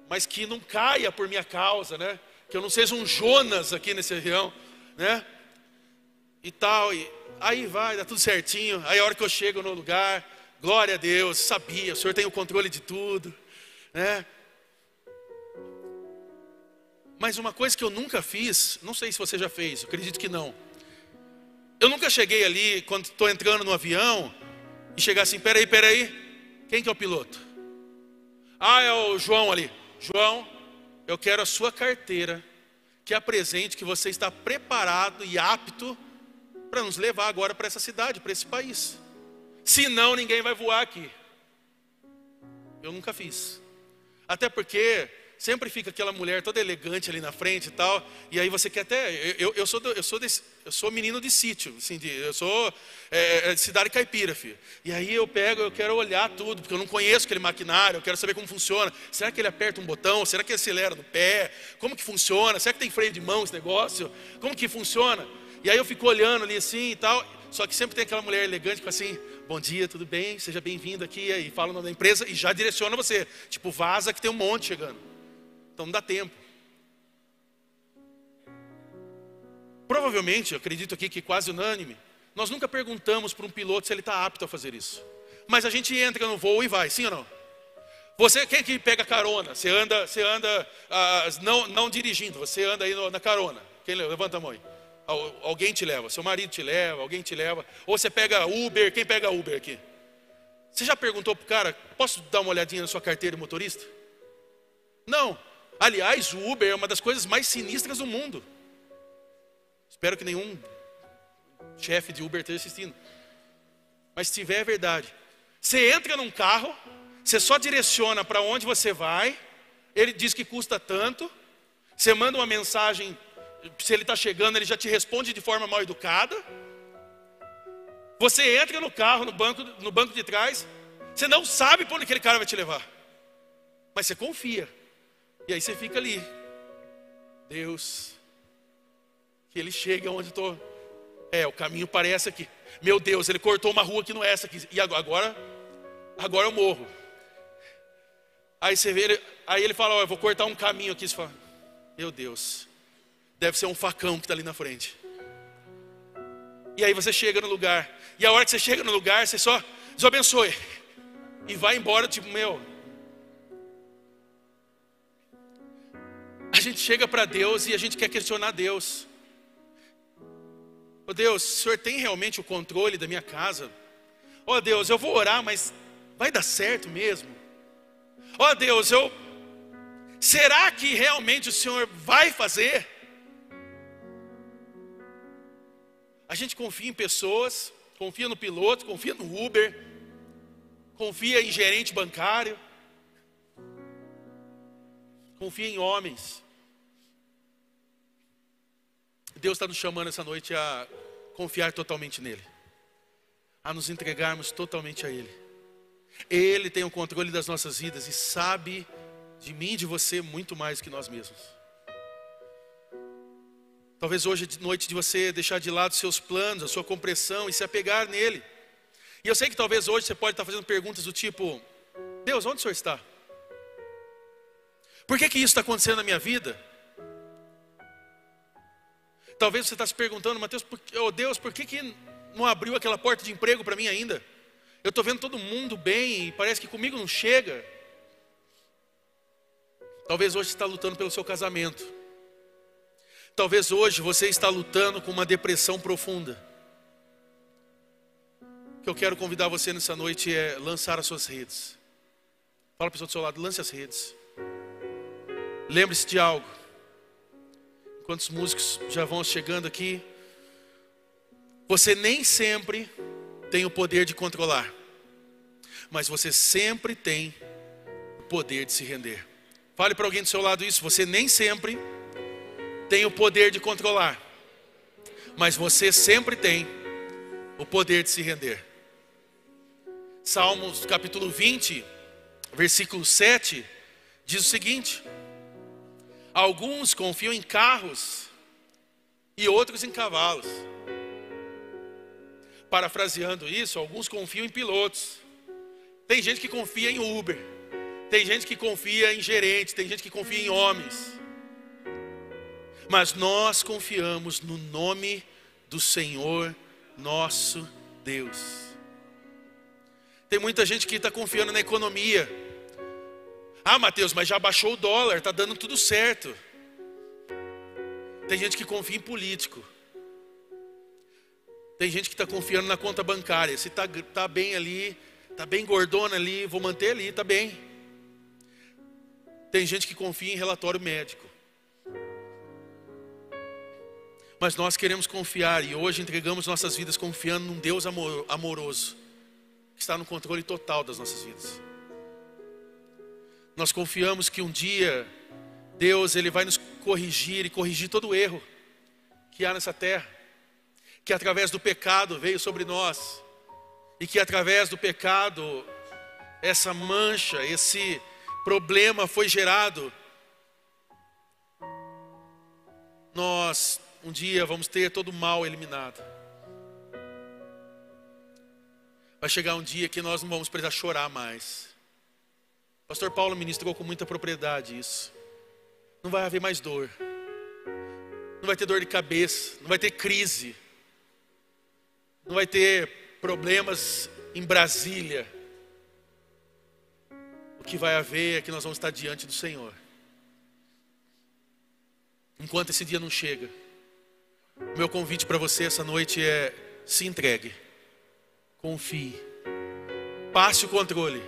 Mas que não caia por minha causa, né? Que eu não seja um Jonas aqui nesse avião, né? E tal. E aí vai, dá tudo certinho. Aí a hora que eu chego no lugar, glória a Deus, sabia, o Senhor tem o controle de tudo né? Mas uma coisa que eu nunca fiz, não sei se você já fez, acredito que não. Eu nunca cheguei ali, quando estou entrando no avião, e chegar assim: peraí, peraí, quem que é o piloto? Ah, é o João ali. João, eu quero a sua carteira, que apresente que você está preparado e apto para nos levar agora para essa cidade, para esse país. Senão, ninguém vai voar aqui. Eu nunca fiz. Até porque sempre fica aquela mulher toda elegante ali na frente e tal, e aí você quer até. Eu, eu, sou, eu, sou, desse, eu sou menino de sítio, assim, de, eu sou é, é, de cidade caipira, filho. E aí eu pego, eu quero olhar tudo, porque eu não conheço aquele maquinário, eu quero saber como funciona. Será que ele aperta um botão? Será que ele acelera no pé? Como que funciona? Será que tem freio de mão esse negócio? Como que funciona? E aí eu fico olhando ali assim e tal, só que sempre tem aquela mulher elegante que assim, bom dia, tudo bem? Seja bem-vindo aqui. E fala o nome da empresa e já direciona você. Tipo, vaza que tem um monte chegando. Então não dá tempo. Provavelmente, acredito aqui que quase unânime, nós nunca perguntamos para um piloto se ele está apto a fazer isso. Mas a gente entra no voo e vai, sim ou não? Você, quem que pega carona? Você anda, você anda ah, não, não dirigindo, você anda aí no, na carona. Quem levanta a mão aí? Alguém te leva, seu marido te leva, alguém te leva. Ou você pega Uber, quem pega Uber aqui? Você já perguntou para o cara, posso dar uma olhadinha na sua carteira de motorista? Não. Aliás, o Uber é uma das coisas mais sinistras do mundo. Espero que nenhum chefe de Uber esteja assistindo. Mas se tiver, é verdade. Você entra num carro, você só direciona para onde você vai, ele diz que custa tanto, você manda uma mensagem, se ele está chegando, ele já te responde de forma mal educada. Você entra no carro, no banco, no banco de trás, você não sabe para onde aquele cara vai te levar, mas você confia, e aí você fica ali, Deus, que ele chega onde estou, é, o caminho parece aqui, meu Deus, ele cortou uma rua que não é essa aqui, e agora, agora eu morro. Aí você vê, aí ele fala, ó, eu vou cortar um caminho aqui. Você fala, meu Deus, deve ser um facão que está ali na frente. E aí você chega no lugar. E a hora que você chega no lugar, você só Deus abençoe. E vai embora, tipo, meu. Gente chega para Deus e a gente quer questionar Deus. Oh Deus, o Senhor tem realmente o controle da minha casa? Oh Deus, eu vou orar, mas vai dar certo mesmo? Oh, Deus, eu será que realmente o Senhor vai fazer? A gente confia em pessoas, confia no piloto, confia no Uber, confia em gerente bancário, confia em homens. Deus está nos chamando essa noite a confiar totalmente nele, a nos entregarmos totalmente a Ele. Ele tem o controle das nossas vidas e sabe de mim e de você muito mais que nós mesmos. Talvez hoje de noite de você deixar de lado seus planos, a sua compressão e se apegar nele. E eu sei que talvez hoje você pode estar fazendo perguntas do tipo: Deus, onde o Senhor está? Por que, que isso está acontecendo na minha vida? Talvez você está se perguntando, Mateus, por, oh Deus, por que, que não abriu aquela porta de emprego para mim ainda? Eu estou vendo todo mundo bem e parece que comigo não chega. Talvez hoje você está lutando pelo seu casamento. Talvez hoje você está lutando com uma depressão profunda. O que eu quero convidar você nessa noite é lançar as suas redes. Fala para a pessoa do seu lado, lance as redes. Lembre-se de algo. Enquanto os músicos já vão chegando aqui, você nem sempre tem o poder de controlar, mas você sempre tem o poder de se render. Fale para alguém do seu lado isso. Você nem sempre tem o poder de controlar, mas você sempre tem o poder de se render. Salmos capítulo 20, versículo 7, diz o seguinte: Alguns confiam em carros e outros em cavalos parafraseando isso, alguns confiam em pilotos. Tem gente que confia em Uber. Tem gente que confia em gerentes, tem gente que confia em homens. Mas nós confiamos no nome do Senhor nosso Deus. Tem muita gente que está confiando na economia. Ah, Mateus, mas já baixou o dólar, está dando tudo certo. Tem gente que confia em político. Tem gente que está confiando na conta bancária. Se está tá bem ali, está bem gordona ali, vou manter ali, está bem. Tem gente que confia em relatório médico. Mas nós queremos confiar e hoje entregamos nossas vidas confiando num Deus amor, amoroso, que está no controle total das nossas vidas. Nós confiamos que um dia Deus ele vai nos corrigir e corrigir todo o erro que há nessa terra que através do pecado veio sobre nós, e que através do pecado, essa mancha, esse problema foi gerado. Nós um dia vamos ter todo o mal eliminado. Vai chegar um dia que nós não vamos precisar chorar mais. Pastor Paulo ministrou com muita propriedade isso. Não vai haver mais dor. Não vai ter dor de cabeça, não vai ter crise não vai ter problemas em Brasília. o que vai haver é que nós vamos estar diante do Senhor. Enquanto esse dia não chega, o meu convite para você essa noite é: se entregue, confie, passe o controle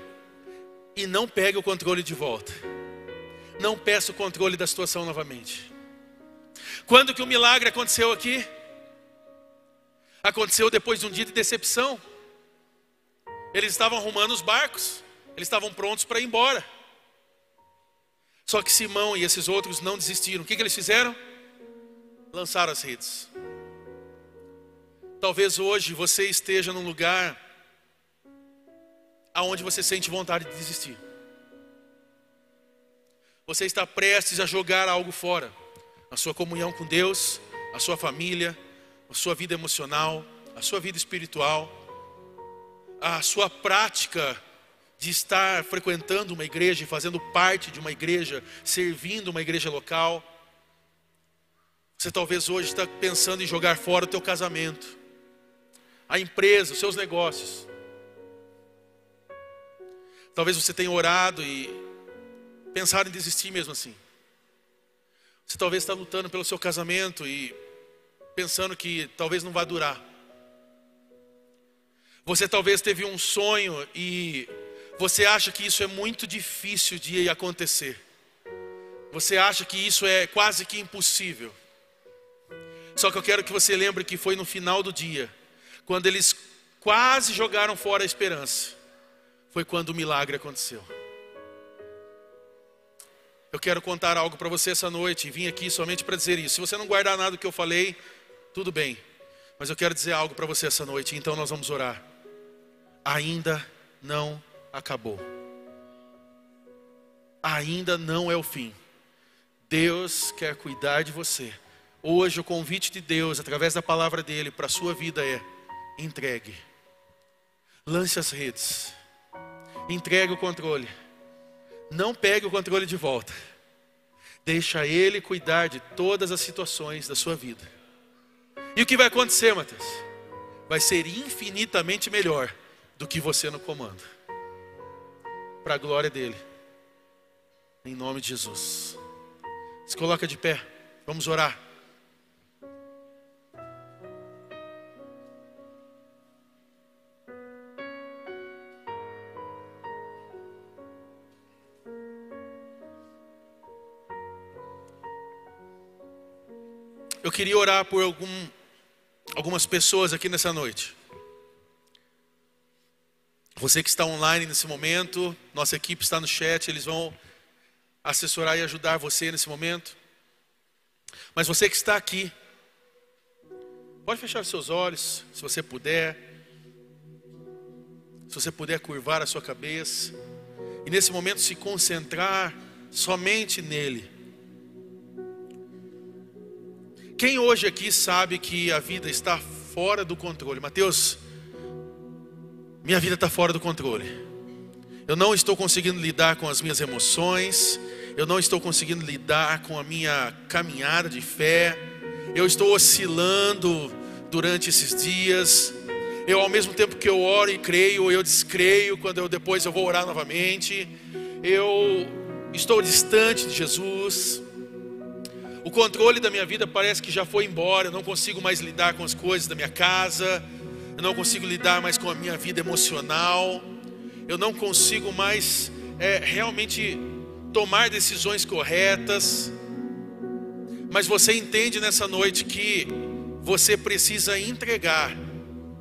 e não pegue o controle de volta. Não peça o controle da situação novamente. Quando que o milagre aconteceu aqui? Aconteceu depois de um dia de decepção. Eles estavam arrumando os barcos, eles estavam prontos para ir embora. Só que Simão e esses outros não desistiram. O que, que eles fizeram? Lançaram as redes. Talvez hoje você esteja num lugar aonde você sente vontade de desistir. Você está prestes a jogar algo fora. A sua comunhão com Deus, a sua família, a sua vida emocional, a sua vida espiritual, a sua prática de estar frequentando uma igreja fazendo parte de uma igreja, servindo uma igreja local. Você talvez hoje está pensando em jogar fora o teu casamento, a empresa, os seus negócios. Talvez você tenha orado e pensado em desistir mesmo assim. Você talvez está lutando pelo seu casamento e pensando que talvez não vai durar. Você talvez teve um sonho e você acha que isso é muito difícil de acontecer. Você acha que isso é quase que impossível. Só que eu quero que você lembre que foi no final do dia, quando eles quase jogaram fora a esperança, foi quando o milagre aconteceu. Eu quero contar algo para você essa noite e vim aqui somente para dizer isso. Se você não guardar nada do que eu falei, tudo bem. Mas eu quero dizer algo para você essa noite, então nós vamos orar. Ainda não acabou. Ainda não é o fim. Deus quer cuidar de você. Hoje o convite de Deus, através da palavra dele, para a sua vida é: entregue. Lance as redes. Entregue o controle. Não pegue o controle de volta. Deixa ele cuidar de todas as situações da sua vida. E o que vai acontecer, Mateus? Vai ser infinitamente melhor do que você no comando para a glória dele. Em nome de Jesus. Se coloca de pé. Vamos orar. Eu queria orar por algum, algumas pessoas aqui nessa noite. Você que está online nesse momento, nossa equipe está no chat, eles vão assessorar e ajudar você nesse momento. Mas você que está aqui, pode fechar seus olhos, se você puder. Se você puder curvar a sua cabeça e nesse momento se concentrar somente nele. Quem hoje aqui sabe que a vida está fora do controle? Mateus, minha vida está fora do controle. Eu não estou conseguindo lidar com as minhas emoções, eu não estou conseguindo lidar com a minha caminhada de fé, eu estou oscilando durante esses dias. Eu, ao mesmo tempo que eu oro e creio, eu descreio quando eu depois eu vou orar novamente. Eu estou distante de Jesus. O controle da minha vida parece que já foi embora, eu não consigo mais lidar com as coisas da minha casa eu não consigo lidar mais com a minha vida emocional, eu não consigo mais é, realmente tomar decisões corretas. Mas você entende nessa noite que você precisa entregar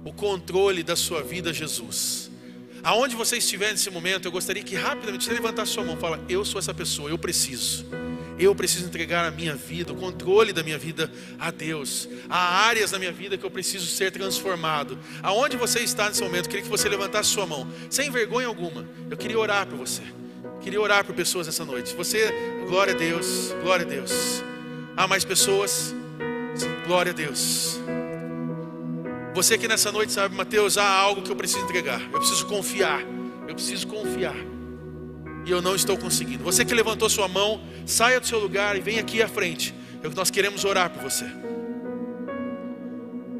o controle da sua vida a Jesus. Aonde você estiver nesse momento, eu gostaria que rapidamente você levantasse sua mão e fala: Eu sou essa pessoa, eu preciso. Eu preciso entregar a minha vida, o controle da minha vida a Deus. Há áreas da minha vida que eu preciso ser transformado. Aonde você está nesse momento, eu queria que você levantasse sua mão, sem vergonha alguma. Eu queria orar por você. Eu queria orar por pessoas essa noite. Você, glória a Deus, glória a Deus. Há mais pessoas? Glória a Deus. Você que nessa noite sabe, Mateus, há algo que eu preciso entregar. Eu preciso confiar. Eu preciso confiar e eu não estou conseguindo. Você que levantou sua mão, saia do seu lugar e venha aqui à frente. Nós queremos orar por você.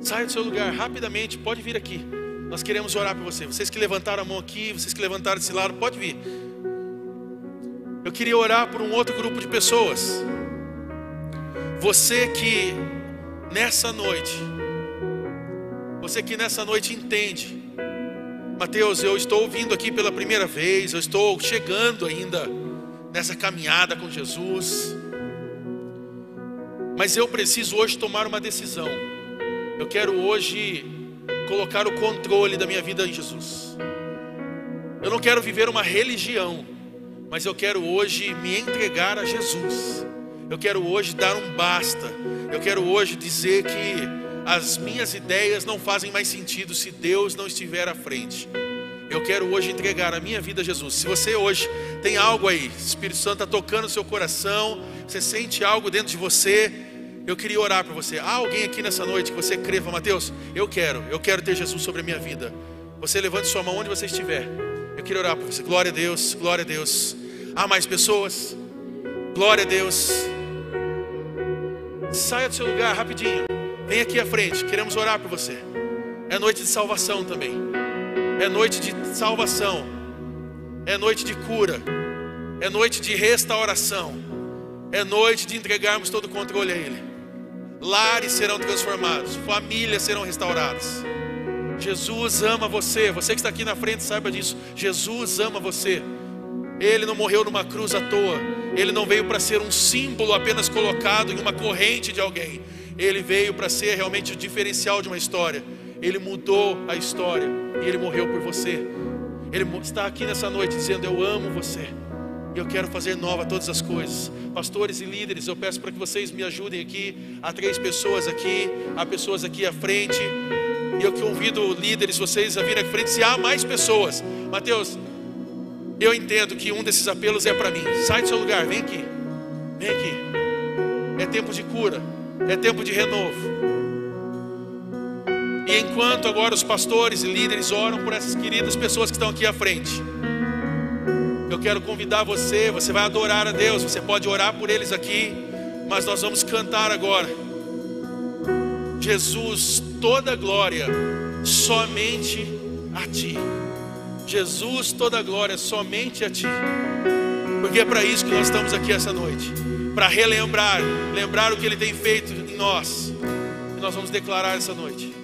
Saia do seu lugar rapidamente, pode vir aqui. Nós queremos orar por você. Vocês que levantaram a mão aqui, vocês que levantaram desse lado, pode vir. queria orar por um outro grupo de pessoas. Você que nessa noite, você que nessa noite entende, Mateus, eu estou ouvindo aqui pela primeira vez, eu estou chegando ainda nessa caminhada com Jesus, mas eu preciso hoje tomar uma decisão. Eu quero hoje colocar o controle da minha vida em Jesus. Eu não quero viver uma religião, mas eu quero hoje me entregar a Jesus. Eu quero hoje dar um basta. Eu quero hoje dizer que as minhas ideias não fazem mais sentido se Deus não estiver à frente. Eu quero hoje entregar a minha vida a Jesus. Se você hoje tem algo aí, Espírito Santo está tocando o seu coração, você sente algo dentro de você, eu queria orar para você. Há alguém aqui nessa noite que você creva, Mateus? Eu quero, eu quero ter Jesus sobre a minha vida. Você levante sua mão onde você estiver. Eu queria orar para você. Glória a Deus, glória a Deus. Há mais pessoas? Glória a Deus. Saia do seu lugar rapidinho. Vem aqui à frente. Queremos orar por você. É noite de salvação também. É noite de salvação. É noite de cura. É noite de restauração. É noite de entregarmos todo o controle a Ele. Lares serão transformados. Famílias serão restauradas. Jesus ama você. Você que está aqui na frente, saiba disso. Jesus ama você. Ele não morreu numa cruz à toa. Ele não veio para ser um símbolo apenas colocado em uma corrente de alguém. Ele veio para ser realmente o diferencial de uma história. Ele mudou a história e ele morreu por você. Ele está aqui nessa noite dizendo: Eu amo você. E eu quero fazer nova todas as coisas. Pastores e líderes, eu peço para que vocês me ajudem aqui. Há três pessoas aqui, há pessoas aqui à frente. E eu convido líderes, vocês a virem à frente. Se há mais pessoas, Mateus, eu entendo que um desses apelos é para mim. Sai do seu lugar, vem aqui. Vem aqui. É tempo de cura, é tempo de renovo. E enquanto agora os pastores e líderes oram por essas queridas pessoas que estão aqui à frente, eu quero convidar você, você vai adorar a Deus, você pode orar por eles aqui, mas nós vamos cantar agora. Jesus, toda glória somente a ti. Jesus, toda glória somente a Ti. Porque é para isso que nós estamos aqui essa noite para relembrar, lembrar o que Ele tem feito em nós. E nós vamos declarar essa noite.